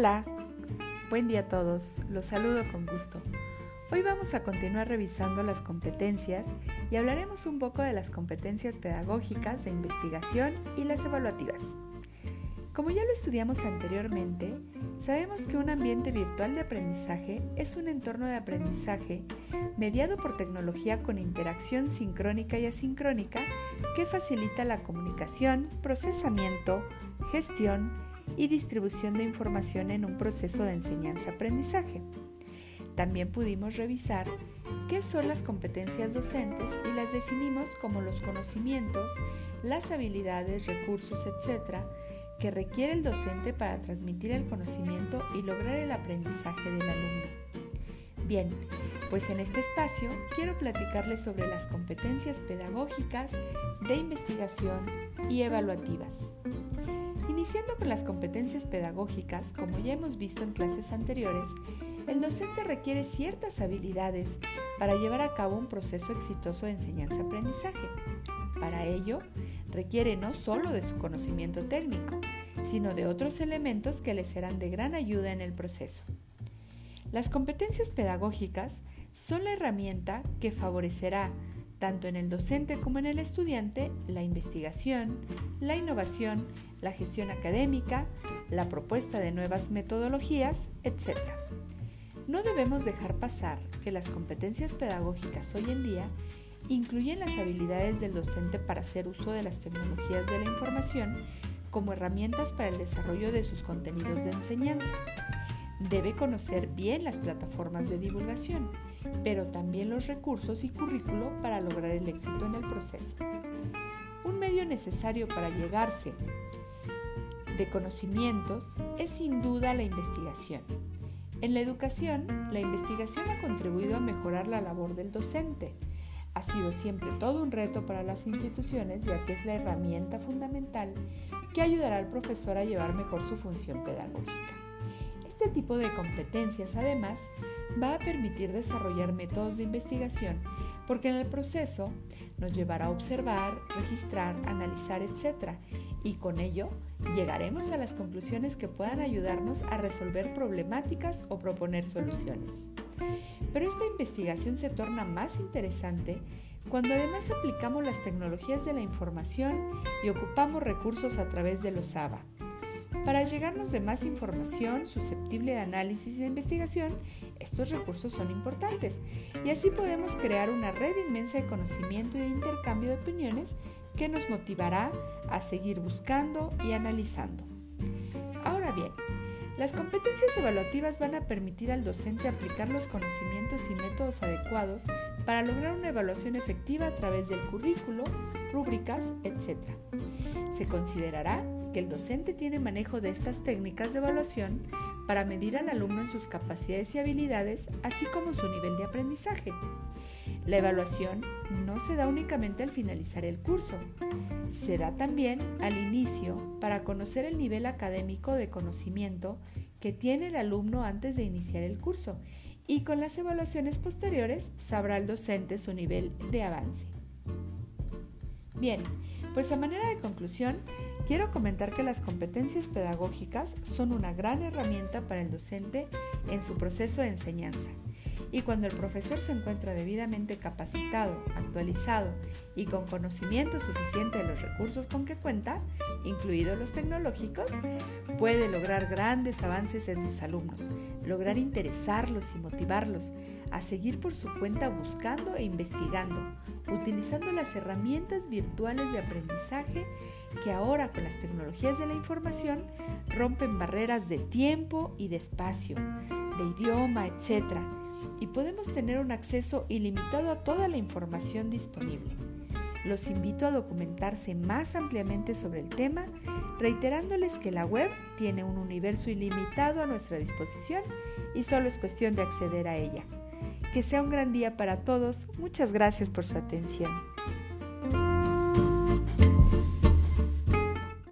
Hola, buen día a todos, los saludo con gusto. Hoy vamos a continuar revisando las competencias y hablaremos un poco de las competencias pedagógicas de investigación y las evaluativas. Como ya lo estudiamos anteriormente, sabemos que un ambiente virtual de aprendizaje es un entorno de aprendizaje mediado por tecnología con interacción sincrónica y asincrónica que facilita la comunicación, procesamiento, gestión y distribución de información en un proceso de enseñanza-aprendizaje. También pudimos revisar qué son las competencias docentes y las definimos como los conocimientos, las habilidades, recursos, etc., que requiere el docente para transmitir el conocimiento y lograr el aprendizaje del alumno. Bien, pues en este espacio quiero platicarles sobre las competencias pedagógicas de investigación y evaluativas. Iniciando con las competencias pedagógicas, como ya hemos visto en clases anteriores, el docente requiere ciertas habilidades para llevar a cabo un proceso exitoso de enseñanza-aprendizaje. Para ello, requiere no solo de su conocimiento técnico, sino de otros elementos que le serán de gran ayuda en el proceso. Las competencias pedagógicas son la herramienta que favorecerá tanto en el docente como en el estudiante la investigación, la innovación, la gestión académica, la propuesta de nuevas metodologías, etc. No debemos dejar pasar que las competencias pedagógicas hoy en día incluyen las habilidades del docente para hacer uso de las tecnologías de la información como herramientas para el desarrollo de sus contenidos de enseñanza. Debe conocer bien las plataformas de divulgación, pero también los recursos y currículo para lograr el éxito en el proceso. Un medio necesario para llegarse de conocimientos es sin duda la investigación. En la educación, la investigación ha contribuido a mejorar la labor del docente, ha sido siempre todo un reto para las instituciones ya que es la herramienta fundamental que ayudará al profesor a llevar mejor su función pedagógica. Este tipo de competencias además va a permitir desarrollar métodos de investigación porque en el proceso nos llevará a observar, registrar, analizar, etc. Y con ello llegaremos a las conclusiones que puedan ayudarnos a resolver problemáticas o proponer soluciones. Pero esta investigación se torna más interesante cuando además aplicamos las tecnologías de la información y ocupamos recursos a través de los ABA. Para llegarnos de más información susceptible de análisis y de investigación, estos recursos son importantes y así podemos crear una red inmensa de conocimiento y de intercambio de opiniones que nos motivará a seguir buscando y analizando. Ahora bien, las competencias evaluativas van a permitir al docente aplicar los conocimientos y métodos adecuados para lograr una evaluación efectiva a través del currículo, rúbricas, etc. Se considerará que el docente tiene manejo de estas técnicas de evaluación para medir al alumno en sus capacidades y habilidades, así como su nivel de aprendizaje. La evaluación no se da únicamente al finalizar el curso, se da también al inicio para conocer el nivel académico de conocimiento que tiene el alumno antes de iniciar el curso y con las evaluaciones posteriores sabrá el docente su nivel de avance. Bien, pues a manera de conclusión, quiero comentar que las competencias pedagógicas son una gran herramienta para el docente en su proceso de enseñanza. Y cuando el profesor se encuentra debidamente capacitado, actualizado y con conocimiento suficiente de los recursos con que cuenta, incluidos los tecnológicos, puede lograr grandes avances en sus alumnos, lograr interesarlos y motivarlos a seguir por su cuenta buscando e investigando, utilizando las herramientas virtuales de aprendizaje que ahora con las tecnologías de la información rompen barreras de tiempo y de espacio, de idioma, etc y podemos tener un acceso ilimitado a toda la información disponible. Los invito a documentarse más ampliamente sobre el tema, reiterándoles que la web tiene un universo ilimitado a nuestra disposición y solo es cuestión de acceder a ella. Que sea un gran día para todos. Muchas gracias por su atención.